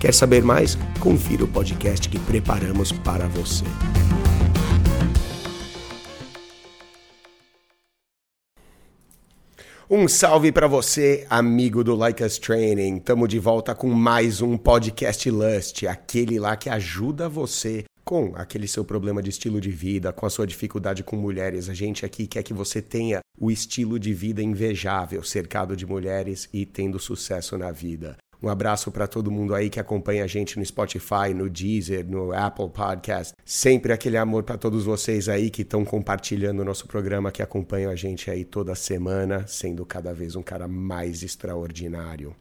Quer saber mais? Confira o podcast que preparamos para você. Um salve para você, amigo do Like Us Training. Tamo de volta com mais um podcast Lust, aquele lá que ajuda você com aquele seu problema de estilo de vida, com a sua dificuldade com mulheres. A gente aqui quer que você tenha o estilo de vida invejável, cercado de mulheres e tendo sucesso na vida. Um abraço para todo mundo aí que acompanha a gente no Spotify, no Deezer, no Apple Podcast. Sempre aquele amor para todos vocês aí que estão compartilhando o nosso programa, que acompanham a gente aí toda semana, sendo cada vez um cara mais extraordinário.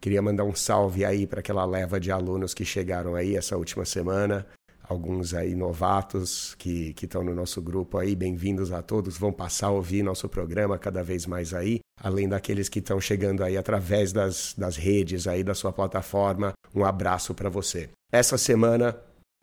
Queria mandar um salve aí para aquela leva de alunos que chegaram aí essa última semana alguns aí novatos que estão no nosso grupo aí, bem-vindos a todos, vão passar a ouvir nosso programa cada vez mais aí, além daqueles que estão chegando aí através das, das redes aí da sua plataforma, um abraço para você. Essa semana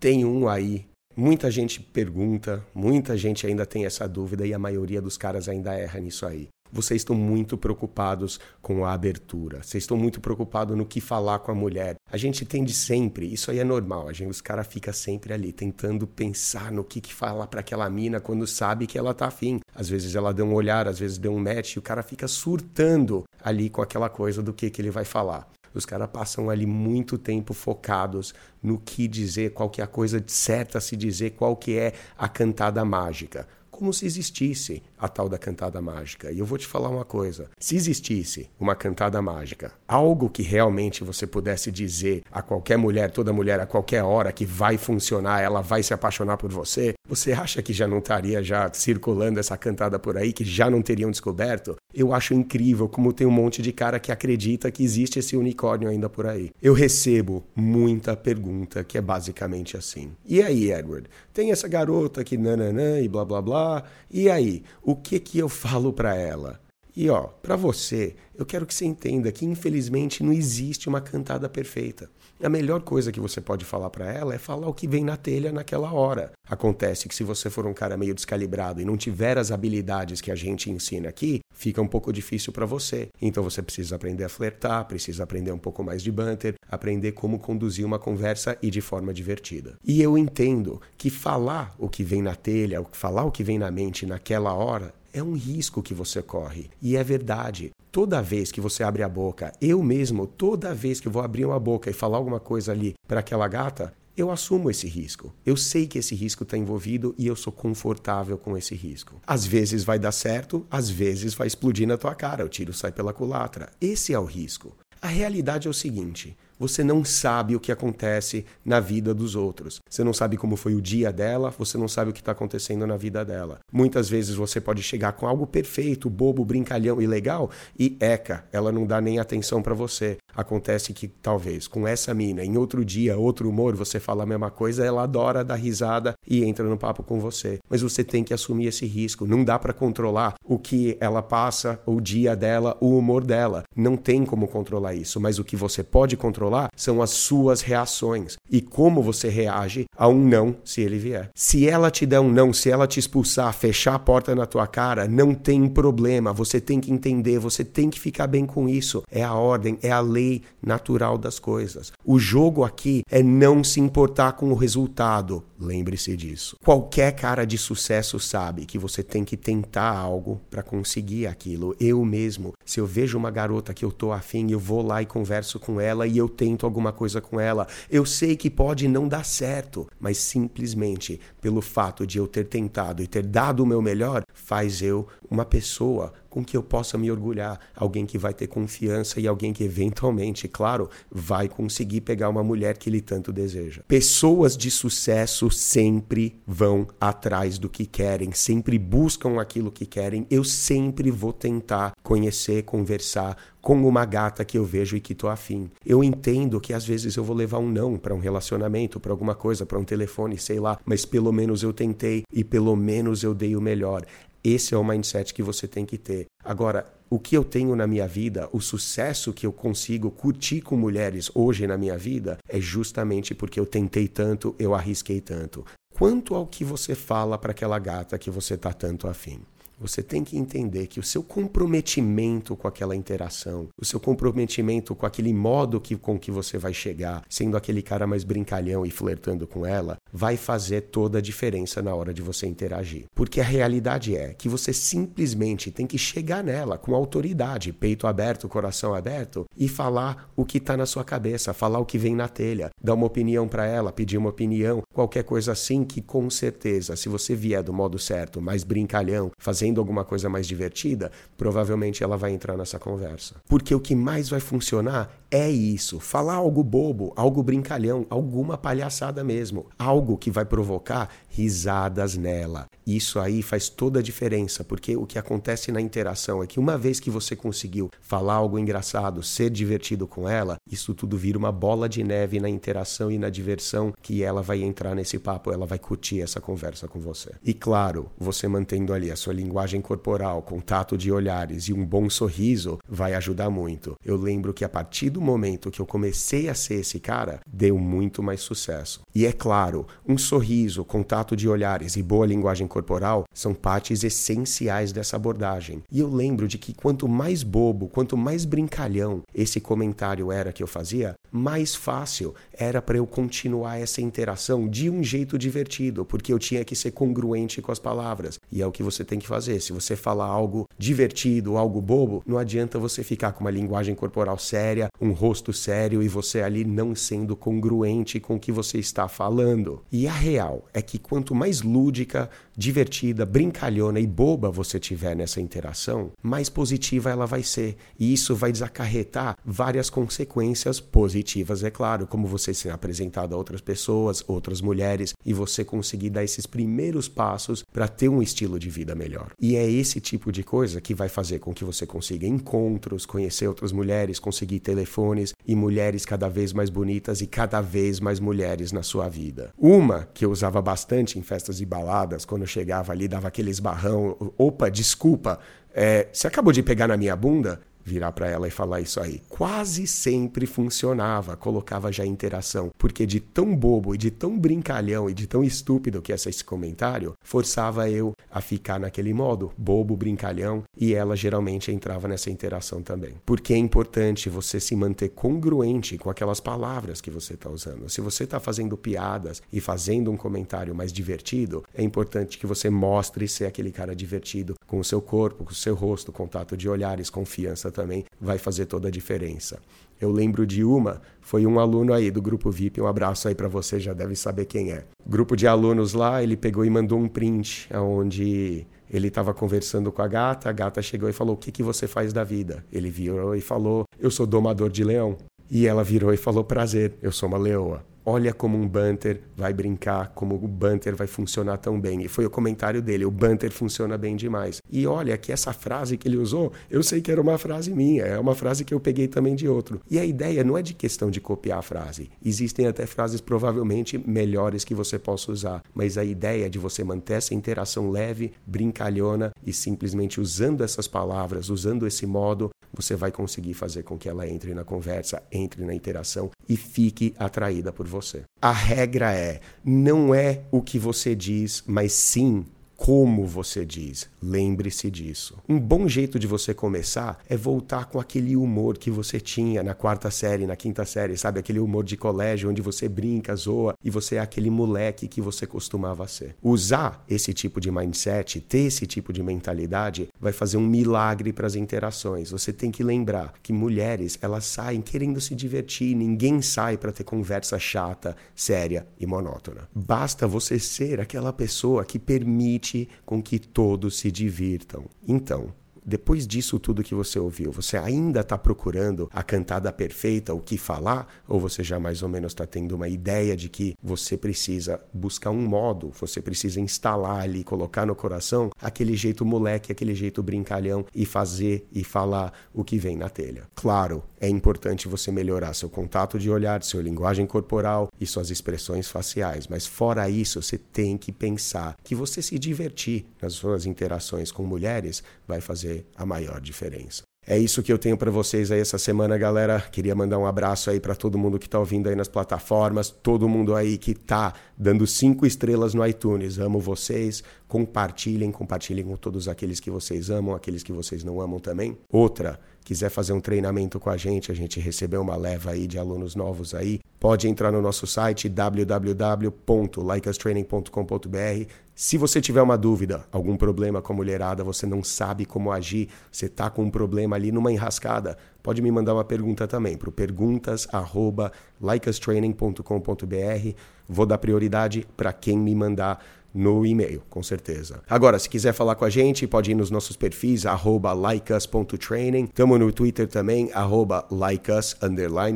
tem um aí, muita gente pergunta, muita gente ainda tem essa dúvida e a maioria dos caras ainda erra nisso aí vocês estão muito preocupados com a abertura, vocês estão muito preocupados no que falar com a mulher. A gente tende sempre, isso aí é normal, a gente, os caras ficam sempre ali tentando pensar no que, que falar para aquela mina quando sabe que ela tá afim. Às vezes ela dá um olhar, às vezes dá um match e o cara fica surtando ali com aquela coisa do que, que ele vai falar. Os caras passam ali muito tempo focados no que dizer, qual que é a coisa certa a se dizer, qual que é a cantada mágica como se existisse a tal da cantada mágica. E eu vou te falar uma coisa: se existisse uma cantada mágica, algo que realmente você pudesse dizer a qualquer mulher, toda mulher, a qualquer hora que vai funcionar, ela vai se apaixonar por você, você acha que já não estaria já circulando essa cantada por aí, que já não teriam descoberto? Eu acho incrível como tem um monte de cara que acredita que existe esse unicórnio ainda por aí. Eu recebo muita pergunta que é basicamente assim: E aí, Edward? Tem essa garota que nananã e blá blá blá. E aí, o que que eu falo para ela? E ó, para você, eu quero que você entenda que infelizmente não existe uma cantada perfeita. A melhor coisa que você pode falar para ela é falar o que vem na telha naquela hora. Acontece que se você for um cara meio descalibrado e não tiver as habilidades que a gente ensina aqui, fica um pouco difícil para você. Então você precisa aprender a flertar, precisa aprender um pouco mais de banter, aprender como conduzir uma conversa e de forma divertida. E eu entendo que falar o que vem na telha, falar o que vem na mente naquela hora é um risco que você corre. E é verdade. Toda vez que você abre a boca, eu mesmo, toda vez que vou abrir uma boca e falar alguma coisa ali para aquela gata, eu assumo esse risco. Eu sei que esse risco está envolvido e eu sou confortável com esse risco. Às vezes vai dar certo, às vezes vai explodir na tua cara, o tiro sai pela culatra. Esse é o risco. A realidade é o seguinte: você não sabe o que acontece na vida dos outros. Você não sabe como foi o dia dela, você não sabe o que está acontecendo na vida dela. Muitas vezes você pode chegar com algo perfeito, bobo, brincalhão e legal e eca, ela não dá nem atenção para você. Acontece que talvez com essa mina, em outro dia, outro humor, você fala a mesma coisa, ela adora dar risada e entra no papo com você. Mas você tem que assumir esse risco. Não dá para controlar o que ela passa, o dia dela, o humor dela. Não tem como controlar isso. Mas o que você pode controlar controlar são as suas reações e como você reage a um não se ele vier. Se ela te der um não, se ela te expulsar, fechar a porta na tua cara, não tem problema. Você tem que entender, você tem que ficar bem com isso. É a ordem, é a lei natural das coisas. O jogo aqui é não se importar com o resultado. Lembre-se disso. Qualquer cara de sucesso sabe que você tem que tentar algo para conseguir aquilo. Eu mesmo, se eu vejo uma garota que eu tô afim, eu vou lá e converso com ela e eu tento alguma coisa com ela. Eu sei que pode não dar certo, mas simplesmente pelo fato de eu ter tentado e ter dado o meu melhor, faz eu uma pessoa com que eu possa me orgulhar, alguém que vai ter confiança e alguém que eventualmente, claro, vai conseguir pegar uma mulher que ele tanto deseja. Pessoas de sucesso sempre vão atrás do que querem, sempre buscam aquilo que querem. Eu sempre vou tentar conhecer, conversar com uma gata que eu vejo e que tô afim. Eu entendo que às vezes eu vou levar um não para um relacionamento, para alguma coisa, para um telefone, sei lá, mas pelo menos eu tentei e pelo menos eu dei o melhor. Esse é o mindset que você tem que ter. Agora, o que eu tenho na minha vida, o sucesso que eu consigo curtir com mulheres hoje na minha vida, é justamente porque eu tentei tanto, eu arrisquei tanto. Quanto ao que você fala para aquela gata que você tá tanto afim? Você tem que entender que o seu comprometimento com aquela interação, o seu comprometimento com aquele modo que, com que você vai chegar, sendo aquele cara mais brincalhão e flertando com ela, vai fazer toda a diferença na hora de você interagir. Porque a realidade é que você simplesmente tem que chegar nela com autoridade, peito aberto, coração aberto e falar o que está na sua cabeça, falar o que vem na telha, dar uma opinião para ela, pedir uma opinião, qualquer coisa assim que com certeza, se você vier do modo certo, mais brincalhão, fazer fazendo alguma coisa mais divertida, provavelmente ela vai entrar nessa conversa. Porque o que mais vai funcionar é isso. Falar algo bobo, algo brincalhão, alguma palhaçada mesmo. Algo que vai provocar risadas nela. Isso aí faz toda a diferença, porque o que acontece na interação é que uma vez que você conseguiu falar algo engraçado, ser divertido com ela, isso tudo vira uma bola de neve na interação e na diversão que ela vai entrar nesse papo, ela vai curtir essa conversa com você. E claro, você mantendo ali a sua linguagem corporal, contato de olhares e um bom sorriso vai ajudar muito. Eu lembro que a partir do momento que eu comecei a ser esse cara, deu muito mais sucesso. E é claro, um sorriso, contato de olhares e boa linguagem corporal são partes essenciais dessa abordagem. E eu lembro de que quanto mais bobo, quanto mais brincalhão esse comentário era que eu fazia, mais fácil era para eu continuar essa interação de um jeito divertido, porque eu tinha que ser congruente com as palavras. E é o que você tem que fazer. Se você falar algo divertido, algo bobo, não adianta você ficar com uma linguagem corporal séria, um rosto sério e você ali não sendo congruente com o que você está falando. E a real é que quanto mais lúdica, divertida, brincalhona e boba você tiver nessa interação, mais positiva ela vai ser. E isso vai desacarretar várias consequências positivas, é claro, como você ser apresentado a outras pessoas, outras mulheres e você conseguir dar esses primeiros passos para ter um estilo de vida melhor. E é esse tipo de coisa que vai fazer com que você consiga encontros, conhecer outras mulheres, conseguir telefones e mulheres cada vez mais bonitas e cada vez mais mulheres na sua vida. Uma que eu usava bastante em festas e baladas, quando eu chegava ali, dava aquele esbarrão, opa, desculpa, é, você acabou de pegar na minha bunda? Virar para ela e falar isso aí. Quase sempre funcionava, colocava já interação, porque de tão bobo e de tão brincalhão e de tão estúpido que é esse comentário, forçava eu a ficar naquele modo, bobo, brincalhão, e ela geralmente entrava nessa interação também. Porque é importante você se manter congruente com aquelas palavras que você está usando. Se você está fazendo piadas e fazendo um comentário mais divertido, é importante que você mostre ser aquele cara divertido com o seu corpo, com o seu rosto, contato de olhares, confiança também vai fazer toda a diferença. Eu lembro de uma, foi um aluno aí do grupo VIP, um abraço aí para você, já deve saber quem é. Grupo de alunos lá, ele pegou e mandou um print onde ele estava conversando com a gata, a gata chegou e falou: "O que que você faz da vida?". Ele virou e falou: "Eu sou domador de leão". E ela virou e falou: "Prazer, eu sou uma leoa". Olha como um banter vai brincar, como o banter vai funcionar tão bem. E foi o comentário dele: o banter funciona bem demais. E olha que essa frase que ele usou, eu sei que era uma frase minha, é uma frase que eu peguei também de outro. E a ideia não é de questão de copiar a frase. Existem até frases provavelmente melhores que você possa usar, mas a ideia é de você manter essa interação leve, brincalhona e simplesmente usando essas palavras, usando esse modo, você vai conseguir fazer com que ela entre na conversa, entre na interação e fique atraída por você. A regra é: não é o que você diz, mas sim como você diz. Lembre-se disso. Um bom jeito de você começar é voltar com aquele humor que você tinha na quarta série, na quinta série, sabe? Aquele humor de colégio onde você brinca, zoa e você é aquele moleque que você costumava ser. Usar esse tipo de mindset, ter esse tipo de mentalidade, vai fazer um milagre para as interações. Você tem que lembrar que mulheres, elas saem querendo se divertir, ninguém sai para ter conversa chata, séria e monótona. Basta você ser aquela pessoa que permite com que todos se divirtam. Então, depois disso tudo que você ouviu, você ainda está procurando a cantada perfeita, o que falar? Ou você já mais ou menos está tendo uma ideia de que você precisa buscar um modo, você precisa instalar ali, colocar no coração aquele jeito moleque, aquele jeito brincalhão e fazer e falar o que vem na telha? Claro, é importante você melhorar seu contato de olhar, sua linguagem corporal e suas expressões faciais, mas fora isso, você tem que pensar que você se divertir nas suas interações com mulheres vai fazer a maior diferença. É isso que eu tenho para vocês aí essa semana, galera. Queria mandar um abraço aí para todo mundo que está ouvindo aí nas plataformas, todo mundo aí que está dando cinco estrelas no iTunes. Amo vocês. Compartilhem, compartilhem com todos aqueles que vocês amam, aqueles que vocês não amam também. Outra, quiser fazer um treinamento com a gente, a gente recebeu uma leva aí de alunos novos aí. Pode entrar no nosso site www.likeustraining.com.br se você tiver uma dúvida, algum problema com a mulherada, você não sabe como agir, você está com um problema ali numa enrascada, pode me mandar uma pergunta também para perguntas@likeustraining.com.br. Vou dar prioridade para quem me mandar no e-mail, com certeza. Agora, se quiser falar com a gente, pode ir nos nossos perfis, arroba likeus.training. Tamo no Twitter também, arroba likeus,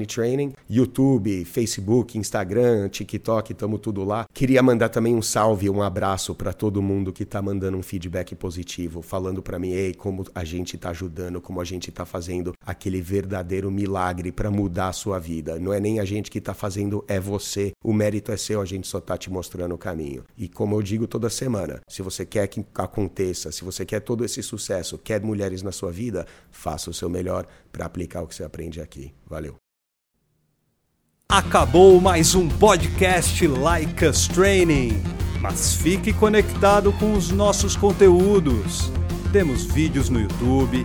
training. YouTube, Facebook, Instagram, TikTok, tamo tudo lá. Queria mandar também um salve, um abraço para todo mundo que tá mandando um feedback positivo, falando para mim, ei, como a gente tá ajudando, como a gente tá fazendo aquele verdadeiro milagre para mudar a sua vida. Não é nem a gente que tá fazendo, é você. O mérito é seu, a gente só tá te mostrando o caminho. E como eu digo toda semana. Se você quer que aconteça, se você quer todo esse sucesso, quer mulheres na sua vida, faça o seu melhor para aplicar o que você aprende aqui. Valeu. Acabou mais um podcast Like Us Training. Mas fique conectado com os nossos conteúdos. Temos vídeos no YouTube,